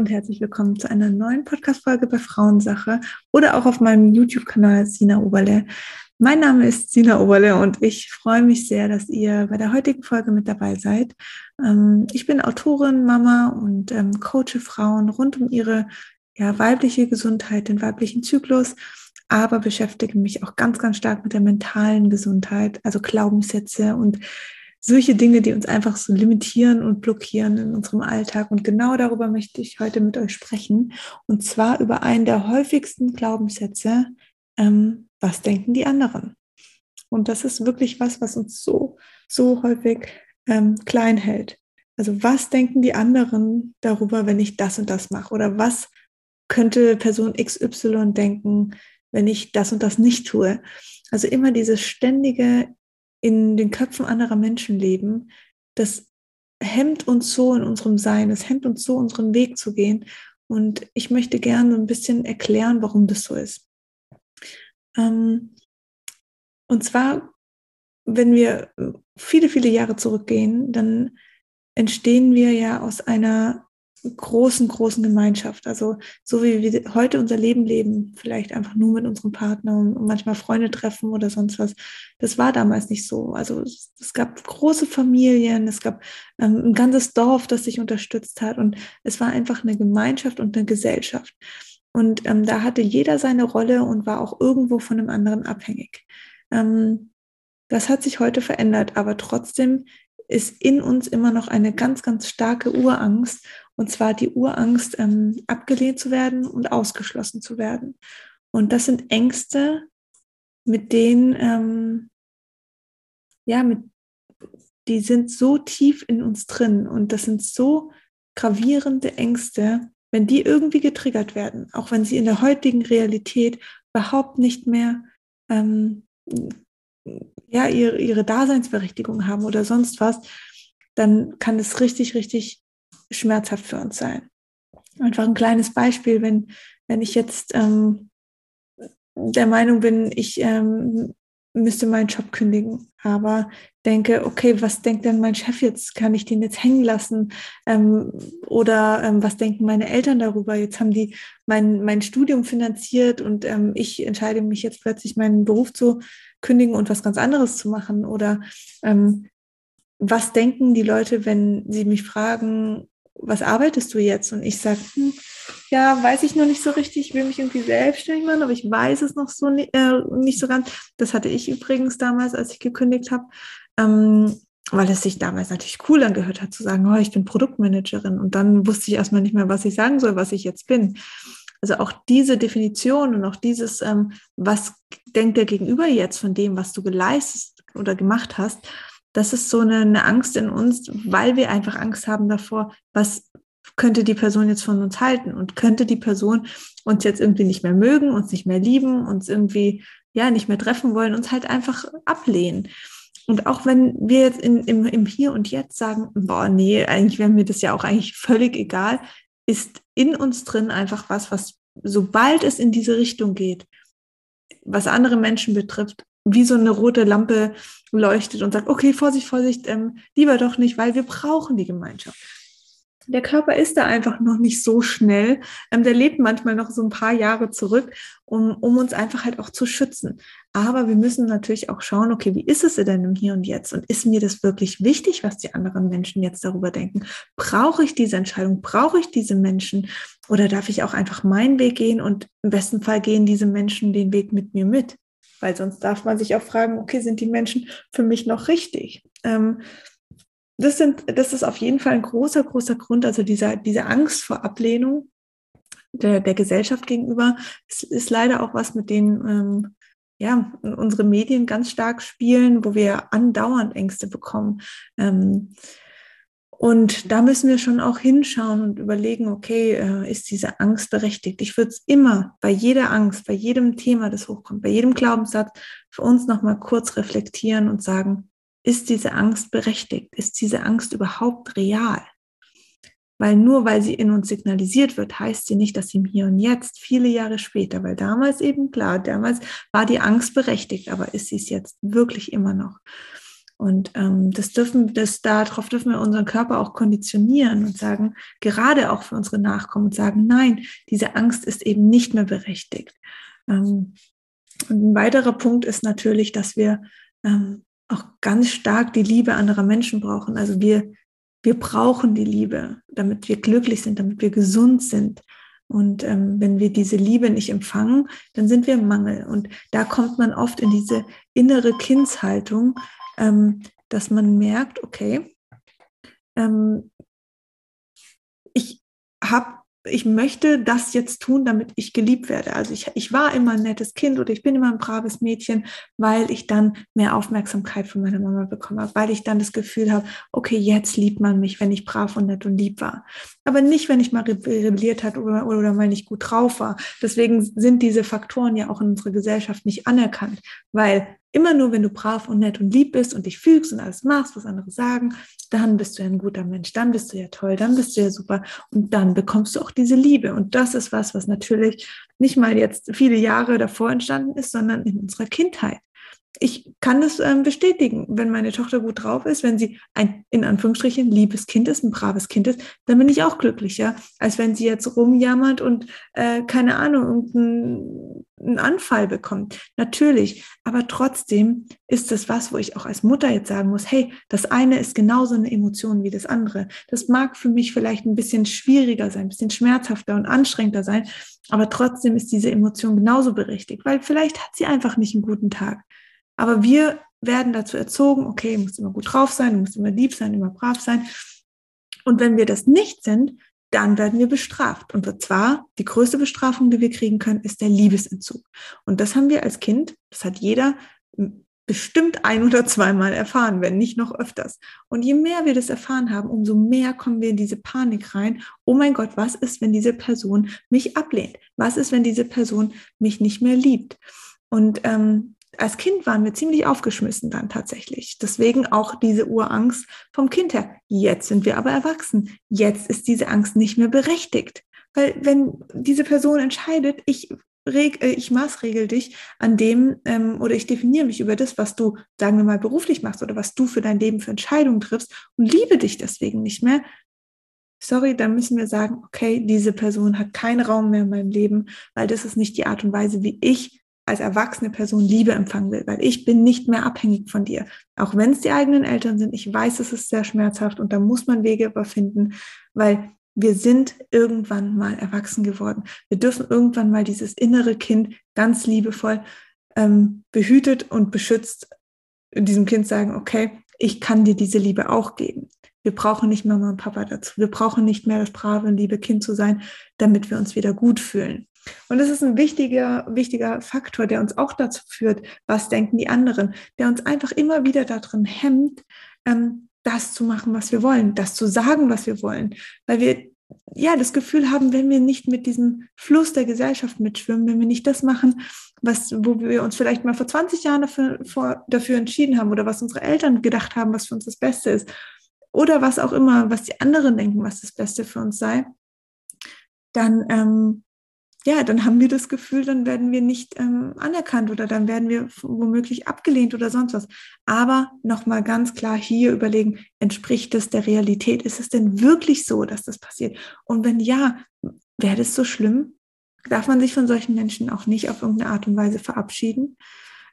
Und herzlich willkommen zu einer neuen Podcast-Folge bei Frauensache oder auch auf meinem YouTube-Kanal Sina Oberle. Mein Name ist Sina Oberle und ich freue mich sehr, dass ihr bei der heutigen Folge mit dabei seid. Ähm, ich bin Autorin, Mama und ähm, coache Frauen rund um ihre ja, weibliche Gesundheit, den weiblichen Zyklus, aber beschäftige mich auch ganz, ganz stark mit der mentalen Gesundheit, also Glaubenssätze und solche Dinge, die uns einfach so limitieren und blockieren in unserem Alltag. Und genau darüber möchte ich heute mit euch sprechen. Und zwar über einen der häufigsten Glaubenssätze, ähm, was denken die anderen? Und das ist wirklich was, was uns so, so häufig ähm, klein hält. Also was denken die anderen darüber, wenn ich das und das mache? Oder was könnte Person XY denken, wenn ich das und das nicht tue? Also immer dieses ständige in den Köpfen anderer Menschen leben, das hemmt uns so in unserem Sein, es hemmt uns so, unseren Weg zu gehen. Und ich möchte gerne ein bisschen erklären, warum das so ist. Ähm, und zwar, wenn wir viele, viele Jahre zurückgehen, dann entstehen wir ja aus einer großen, großen Gemeinschaft. Also so wie wir heute unser Leben leben, vielleicht einfach nur mit unserem Partner und manchmal Freunde treffen oder sonst was. Das war damals nicht so. Also es, gab große Familien, es gab ähm, ein ganzes Dorf, das sich unterstützt hat und es war einfach eine Gemeinschaft und eine Gesellschaft. Und ähm, da hatte jeder seine Rolle und war auch irgendwo von einem anderen abhängig. Ähm, das hat sich heute verändert, aber trotzdem ist in uns immer noch eine ganz, ganz starke Urangst und zwar die Urangst, ähm, abgelehnt zu werden und ausgeschlossen zu werden. Und das sind Ängste, mit denen, ähm, ja, mit, die sind so tief in uns drin und das sind so gravierende Ängste, wenn die irgendwie getriggert werden, auch wenn sie in der heutigen Realität überhaupt nicht mehr ähm, ja, ihre, ihre Daseinsberechtigung haben oder sonst was, dann kann es richtig, richtig schmerzhaft für uns sein. Einfach ein kleines Beispiel, wenn, wenn ich jetzt ähm, der Meinung bin, ich ähm, müsste meinen Job kündigen, aber denke, okay, was denkt denn mein Chef jetzt? Kann ich den jetzt hängen lassen? Ähm, oder ähm, was denken meine Eltern darüber? Jetzt haben die mein, mein Studium finanziert und ähm, ich entscheide mich jetzt plötzlich meinen Beruf zu kündigen und was ganz anderes zu machen. Oder ähm, was denken die Leute, wenn sie mich fragen, was arbeitest du jetzt? Und ich sage, hm, ja, weiß ich noch nicht so richtig, ich will mich irgendwie selbstständig machen, aber ich weiß es noch so äh, nicht so ganz. Das hatte ich übrigens damals, als ich gekündigt habe, ähm, weil es sich damals natürlich cool angehört hat, zu sagen, oh, ich bin Produktmanagerin. Und dann wusste ich erstmal nicht mehr, was ich sagen soll, was ich jetzt bin. Also auch diese Definition und auch dieses, ähm, was denkt der Gegenüber jetzt von dem, was du geleistet oder gemacht hast, das ist so eine, eine Angst in uns, weil wir einfach Angst haben davor, was könnte die Person jetzt von uns halten und könnte die Person uns jetzt irgendwie nicht mehr mögen, uns nicht mehr lieben, uns irgendwie ja nicht mehr treffen wollen, uns halt einfach ablehnen. Und auch wenn wir jetzt in, im, im Hier und Jetzt sagen, boah, nee, eigentlich wäre mir das ja auch eigentlich völlig egal, ist in uns drin einfach was, was sobald es in diese Richtung geht, was andere Menschen betrifft, wie so eine rote Lampe leuchtet und sagt, okay, Vorsicht, Vorsicht, ähm, lieber doch nicht, weil wir brauchen die Gemeinschaft. Der Körper ist da einfach noch nicht so schnell. Ähm, der lebt manchmal noch so ein paar Jahre zurück, um, um uns einfach halt auch zu schützen. Aber wir müssen natürlich auch schauen, okay, wie ist es denn im Hier und Jetzt? Und ist mir das wirklich wichtig, was die anderen Menschen jetzt darüber denken? Brauche ich diese Entscheidung? Brauche ich diese Menschen? Oder darf ich auch einfach meinen Weg gehen und im besten Fall gehen diese Menschen den Weg mit mir mit? Weil sonst darf man sich auch fragen, okay, sind die Menschen für mich noch richtig? Ähm, das, sind, das ist auf jeden Fall ein großer, großer Grund, also dieser, diese Angst vor Ablehnung der, der Gesellschaft gegenüber, ist, ist leider auch was, mit dem ähm, ja, unsere Medien ganz stark spielen, wo wir andauernd Ängste bekommen. Ähm, und da müssen wir schon auch hinschauen und überlegen, okay, äh, ist diese Angst berechtigt? Ich würde es immer bei jeder Angst, bei jedem Thema, das hochkommt, bei jedem Glaubenssatz für uns nochmal kurz reflektieren und sagen, ist diese Angst berechtigt? Ist diese Angst überhaupt real? Weil nur weil sie in uns signalisiert wird, heißt sie nicht, dass sie im Hier und Jetzt, viele Jahre später, weil damals eben klar, damals war die Angst berechtigt, aber ist sie es jetzt wirklich immer noch? Und ähm, das dürfen, das darauf dürfen wir unseren Körper auch konditionieren und sagen, gerade auch für unsere Nachkommen und sagen, nein, diese Angst ist eben nicht mehr berechtigt. Ähm, ein weiterer Punkt ist natürlich, dass wir ähm, auch ganz stark die Liebe anderer Menschen brauchen. Also wir, wir brauchen die Liebe, damit wir glücklich sind, damit wir gesund sind. Und ähm, wenn wir diese Liebe nicht empfangen, dann sind wir im Mangel. Und da kommt man oft in diese innere Kindshaltung, ähm, dass man merkt, okay, ähm, ich habe ich möchte das jetzt tun, damit ich geliebt werde. Also ich, ich war immer ein nettes Kind oder ich bin immer ein braves Mädchen, weil ich dann mehr Aufmerksamkeit von meiner Mama bekommen habe, weil ich dann das Gefühl habe, okay, jetzt liebt man mich, wenn ich brav und nett und lieb war. Aber nicht, wenn ich mal rebelliert hat oder, oder mal nicht gut drauf war. Deswegen sind diese Faktoren ja auch in unserer Gesellschaft nicht anerkannt, weil Immer nur, wenn du brav und nett und lieb bist und dich fügst und alles machst, was andere sagen, dann bist du ja ein guter Mensch, dann bist du ja toll, dann bist du ja super und dann bekommst du auch diese Liebe. Und das ist was, was natürlich nicht mal jetzt viele Jahre davor entstanden ist, sondern in unserer Kindheit ich kann das ähm, bestätigen. Wenn meine Tochter gut drauf ist, wenn sie ein, in Anführungsstrichen, liebes Kind ist, ein braves Kind ist, dann bin ich auch glücklicher, als wenn sie jetzt rumjammert und, äh, keine Ahnung, einen Anfall bekommt. Natürlich. Aber trotzdem ist das was, wo ich auch als Mutter jetzt sagen muss, hey, das eine ist genauso eine Emotion wie das andere. Das mag für mich vielleicht ein bisschen schwieriger sein, ein bisschen schmerzhafter und anstrengender sein, aber trotzdem ist diese Emotion genauso berechtigt, weil vielleicht hat sie einfach nicht einen guten Tag. Aber wir werden dazu erzogen, okay, du musst immer gut drauf sein, du musst immer lieb sein, immer brav sein. Und wenn wir das nicht sind, dann werden wir bestraft. Und zwar die größte Bestrafung, die wir kriegen können, ist der Liebesentzug. Und das haben wir als Kind, das hat jeder bestimmt ein oder zweimal erfahren, wenn nicht noch öfters. Und je mehr wir das erfahren haben, umso mehr kommen wir in diese Panik rein. Oh mein Gott, was ist, wenn diese Person mich ablehnt? Was ist, wenn diese Person mich nicht mehr liebt? Und ähm, als Kind waren wir ziemlich aufgeschmissen dann tatsächlich. Deswegen auch diese Urangst vom Kind her. Jetzt sind wir aber erwachsen. Jetzt ist diese Angst nicht mehr berechtigt. Weil wenn diese Person entscheidet, ich reg, äh, ich maßregel dich an dem ähm, oder ich definiere mich über das, was du, sagen wir mal, beruflich machst oder was du für dein Leben für Entscheidungen triffst und liebe dich deswegen nicht mehr. Sorry, dann müssen wir sagen, okay, diese Person hat keinen Raum mehr in meinem Leben, weil das ist nicht die Art und Weise, wie ich als erwachsene Person Liebe empfangen will, weil ich bin nicht mehr abhängig von dir. Auch wenn es die eigenen Eltern sind, ich weiß, es ist sehr schmerzhaft und da muss man Wege überfinden, weil wir sind irgendwann mal erwachsen geworden. Wir dürfen irgendwann mal dieses innere Kind ganz liebevoll ähm, behütet und beschützt diesem Kind sagen, okay, ich kann dir diese Liebe auch geben. Wir brauchen nicht Mama und Papa dazu. Wir brauchen nicht mehr das brave und liebe Kind zu sein, damit wir uns wieder gut fühlen. Und das ist ein wichtiger, wichtiger Faktor, der uns auch dazu führt, was denken die anderen, der uns einfach immer wieder darin hemmt, ähm, das zu machen, was wir wollen, das zu sagen, was wir wollen, weil wir ja das Gefühl haben, wenn wir nicht mit diesem Fluss der Gesellschaft mitschwimmen, wenn wir nicht das machen, was, wo wir uns vielleicht mal vor 20 Jahren dafür, vor, dafür entschieden haben oder was unsere Eltern gedacht haben, was für uns das Beste ist oder was auch immer, was die anderen denken, was das Beste für uns sei, dann ähm, ja, dann haben wir das Gefühl, dann werden wir nicht ähm, anerkannt oder dann werden wir womöglich abgelehnt oder sonst was. Aber nochmal ganz klar hier überlegen, entspricht das der Realität? Ist es denn wirklich so, dass das passiert? Und wenn ja, wäre das so schlimm? Darf man sich von solchen Menschen auch nicht auf irgendeine Art und Weise verabschieden?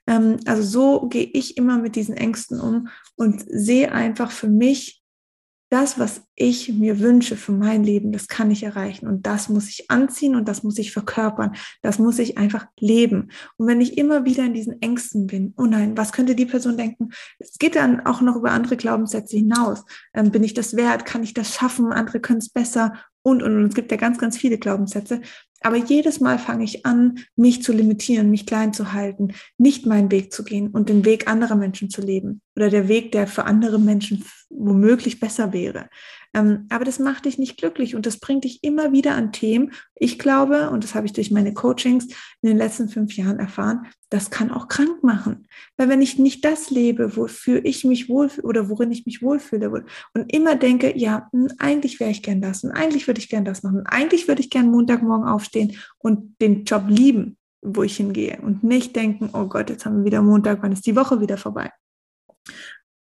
Ähm, also so gehe ich immer mit diesen Ängsten um und sehe einfach für mich das, was ich mir wünsche für mein Leben, das kann ich erreichen. Und das muss ich anziehen und das muss ich verkörpern. Das muss ich einfach leben. Und wenn ich immer wieder in diesen Ängsten bin, oh nein, was könnte die Person denken? Es geht dann auch noch über andere Glaubenssätze hinaus. Ähm, bin ich das wert? Kann ich das schaffen? Andere können es besser. Und, und, und es gibt ja ganz, ganz viele Glaubenssätze. Aber jedes Mal fange ich an, mich zu limitieren, mich klein zu halten, nicht meinen Weg zu gehen und den Weg anderer Menschen zu leben oder der Weg, der für andere Menschen womöglich besser wäre. Ähm, aber das macht dich nicht glücklich und das bringt dich immer wieder an Themen. Ich glaube, und das habe ich durch meine Coachings in den letzten fünf Jahren erfahren, das kann auch krank machen. Weil wenn ich nicht das lebe, wofür ich mich wohlfühle oder worin ich mich wohlfühle und immer denke, ja, hm, eigentlich wäre ich gern das und eigentlich würde ich gern das machen, eigentlich würde ich gern Montagmorgen aufstehen und den Job lieben, wo ich hingehe und nicht denken, oh Gott, jetzt haben wir wieder Montag, wann ist die Woche wieder vorbei?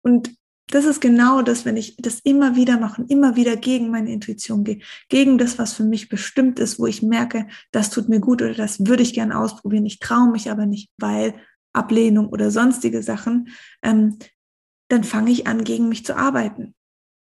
Und das ist genau das, wenn ich das immer wieder mache und immer wieder gegen meine Intuition gehe, gegen das, was für mich bestimmt ist, wo ich merke, das tut mir gut oder das würde ich gerne ausprobieren. Ich traue mich aber nicht, weil Ablehnung oder sonstige Sachen, ähm, dann fange ich an, gegen mich zu arbeiten.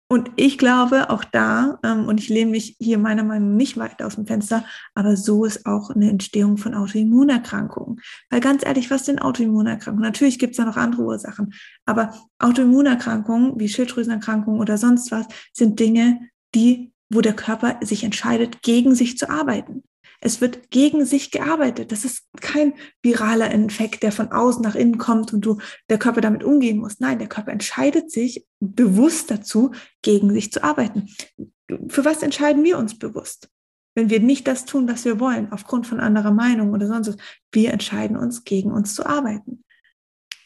Und ich glaube auch da, ähm, und ich lehne mich hier meiner Meinung nach nicht weit aus dem Fenster, aber so ist auch eine Entstehung von Autoimmunerkrankungen. Weil ganz ehrlich, was sind Autoimmunerkrankungen? Natürlich gibt es da noch andere Ursachen, aber Autoimmunerkrankungen wie Schilddrüsenerkrankungen oder sonst was sind Dinge, die, wo der Körper sich entscheidet, gegen sich zu arbeiten. Es wird gegen sich gearbeitet. Das ist kein viraler Infekt, der von außen nach innen kommt und du der Körper damit umgehen muss. Nein, der Körper entscheidet sich bewusst dazu, gegen sich zu arbeiten. Für was entscheiden wir uns bewusst? Wenn wir nicht das tun, was wir wollen, aufgrund von anderer Meinung oder sonst was, wir entscheiden uns, gegen uns zu arbeiten.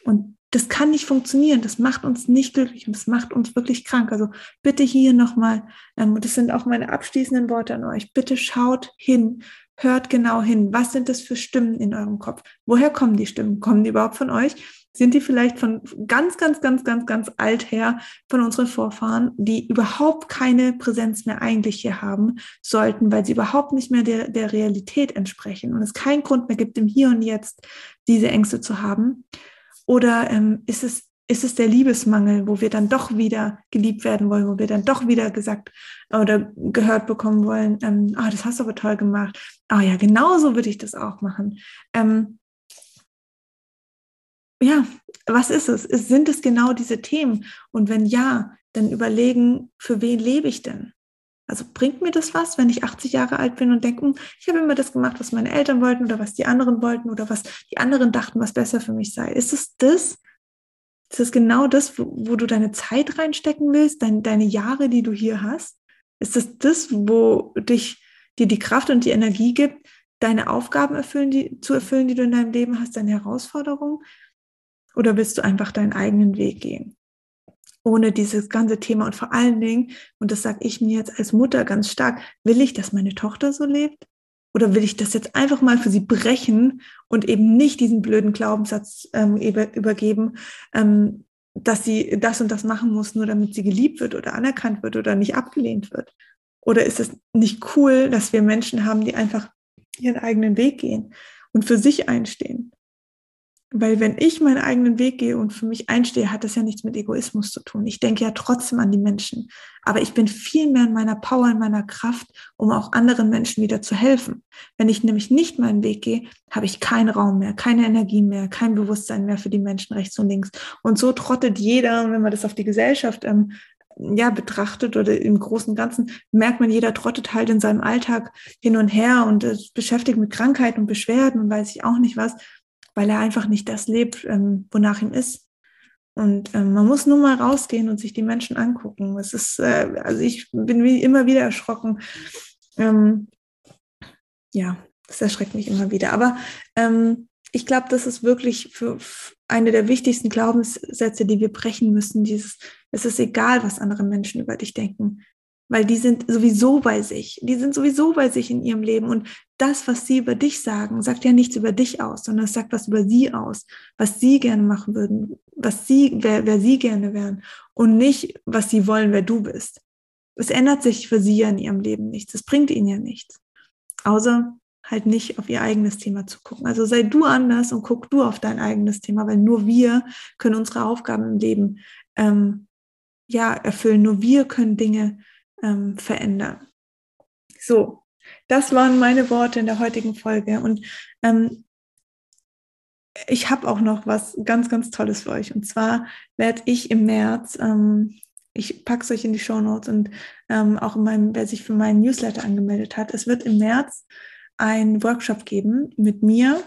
Und das kann nicht funktionieren. Das macht uns nicht glücklich und das macht uns wirklich krank. Also bitte hier nochmal, ähm, das sind auch meine abschließenden Worte an euch, bitte schaut hin, hört genau hin. Was sind das für Stimmen in eurem Kopf? Woher kommen die Stimmen? Kommen die überhaupt von euch? Sind die vielleicht von ganz, ganz, ganz, ganz, ganz alt her, von unseren Vorfahren, die überhaupt keine Präsenz mehr eigentlich hier haben sollten, weil sie überhaupt nicht mehr der, der Realität entsprechen und es keinen Grund mehr gibt, im Hier und Jetzt diese Ängste zu haben? Oder ähm, ist es ist es der Liebesmangel, wo wir dann doch wieder geliebt werden wollen, wo wir dann doch wieder gesagt oder gehört bekommen wollen, ähm, ah, das hast du aber toll gemacht. Ah ja, genauso würde ich das auch machen. Ähm, ja, was ist es? Sind es genau diese Themen? Und wenn ja, dann überlegen, für wen lebe ich denn? Also bringt mir das was, wenn ich 80 Jahre alt bin und denke, hm, ich habe immer das gemacht, was meine Eltern wollten oder was die anderen wollten oder was die anderen dachten, was besser für mich sei? Ist es das? Ist das genau das, wo, wo du deine Zeit reinstecken willst, dein, deine Jahre, die du hier hast? Ist das das, wo dich, dir die Kraft und die Energie gibt, deine Aufgaben erfüllen, die, zu erfüllen, die du in deinem Leben hast, deine Herausforderungen? Oder willst du einfach deinen eigenen Weg gehen? Ohne dieses ganze Thema und vor allen Dingen, und das sage ich mir jetzt als Mutter ganz stark, will ich, dass meine Tochter so lebt? Oder will ich das jetzt einfach mal für sie brechen und eben nicht diesen blöden Glaubenssatz ähm, übergeben, ähm, dass sie das und das machen muss, nur damit sie geliebt wird oder anerkannt wird oder nicht abgelehnt wird? Oder ist es nicht cool, dass wir Menschen haben, die einfach ihren eigenen Weg gehen und für sich einstehen? Weil wenn ich meinen eigenen Weg gehe und für mich einstehe, hat das ja nichts mit Egoismus zu tun. Ich denke ja trotzdem an die Menschen. Aber ich bin viel mehr in meiner Power, in meiner Kraft, um auch anderen Menschen wieder zu helfen. Wenn ich nämlich nicht meinen Weg gehe, habe ich keinen Raum mehr, keine Energie mehr, kein Bewusstsein mehr für die Menschen rechts und links. Und so trottet jeder, wenn man das auf die Gesellschaft ähm, ja, betrachtet oder im Großen und Ganzen, merkt man, jeder trottet halt in seinem Alltag hin und her und ist beschäftigt mit Krankheiten und Beschwerden und weiß ich auch nicht was weil er einfach nicht das lebt, ähm, wonach ihm ist. Und ähm, man muss nur mal rausgehen und sich die Menschen angucken. Es ist, äh, also ich bin wie immer wieder erschrocken. Ähm, ja, das erschreckt mich immer wieder. Aber ähm, ich glaube, das ist wirklich für eine der wichtigsten Glaubenssätze, die wir brechen müssen. Dieses, es ist egal, was andere Menschen über dich denken weil die sind sowieso bei sich. Die sind sowieso bei sich in ihrem Leben. Und das, was sie über dich sagen, sagt ja nichts über dich aus, sondern es sagt was über sie aus, was sie gerne machen würden, was sie, wer, wer sie gerne wären und nicht, was sie wollen, wer du bist. Es ändert sich für sie ja in ihrem Leben nichts. Es bringt ihnen ja nichts. Außer halt nicht auf ihr eigenes Thema zu gucken. Also sei du anders und guck du auf dein eigenes Thema, weil nur wir können unsere Aufgaben im Leben ähm, ja erfüllen. Nur wir können Dinge ähm, verändern. So, das waren meine Worte in der heutigen Folge. Und ähm, ich habe auch noch was ganz, ganz Tolles für euch. Und zwar werde ich im März, ähm, ich packe es euch in die Show Notes und ähm, auch in meinem, wer sich für meinen Newsletter angemeldet hat, es wird im März einen Workshop geben mit mir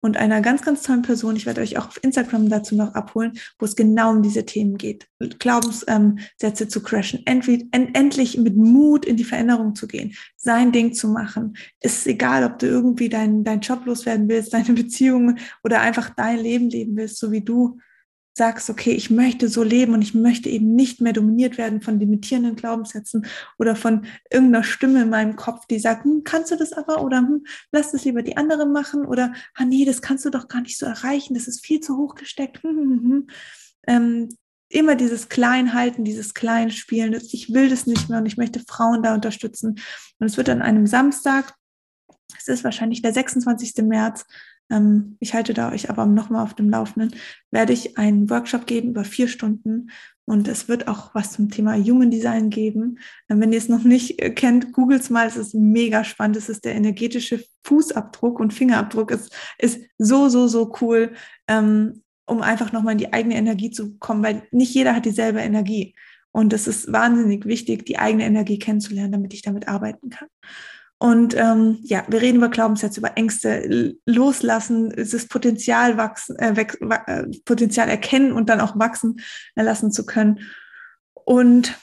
und einer ganz, ganz tollen Person. Ich werde euch auch auf Instagram dazu noch abholen, wo es genau um diese Themen geht. Glaubenssätze zu crashen, endlich, end, endlich mit Mut in die Veränderung zu gehen, sein Ding zu machen. Ist egal, ob du irgendwie deinen dein Job loswerden willst, deine Beziehungen oder einfach dein Leben leben willst, so wie du sagst, okay, ich möchte so leben und ich möchte eben nicht mehr dominiert werden von limitierenden Glaubenssätzen oder von irgendeiner Stimme in meinem Kopf, die sagt, hm, kannst du das aber oder hm, lass es lieber die anderen machen oder, ah nee, das kannst du doch gar nicht so erreichen, das ist viel zu hoch gesteckt. Hm, hm, hm, hm. ähm, immer dieses Kleinhalten, dieses Kleinspielen. Ich will das nicht mehr und ich möchte Frauen da unterstützen. Und es wird an einem Samstag, es ist wahrscheinlich der 26. März, ähm, ich halte da euch aber nochmal auf dem Laufenden, werde ich einen Workshop geben über vier Stunden und es wird auch was zum Thema Human Design geben. Ähm, wenn ihr es noch nicht äh, kennt, googelt es mal, es ist mega spannend. Es ist der energetische Fußabdruck und Fingerabdruck. Es ist so, so, so cool, ähm, um einfach nochmal in die eigene Energie zu kommen, weil nicht jeder hat dieselbe Energie. Und es ist wahnsinnig wichtig, die eigene Energie kennenzulernen, damit ich damit arbeiten kann. Und ähm, ja, wir reden über Glaubenssätze, über Ängste, loslassen, das Potenzial wachsen, äh, äh, Potenzial erkennen und dann auch wachsen lassen zu können. Und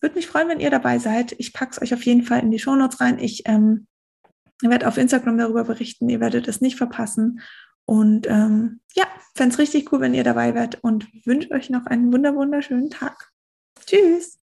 würde mich freuen, wenn ihr dabei seid. Ich packe es euch auf jeden Fall in die Shownotes rein. Ich ähm, werde auf Instagram darüber berichten. Ihr werdet es nicht verpassen. Und ähm, ja, fände es richtig cool, wenn ihr dabei wärt und wünsche euch noch einen wunderschönen Tag. Tschüss.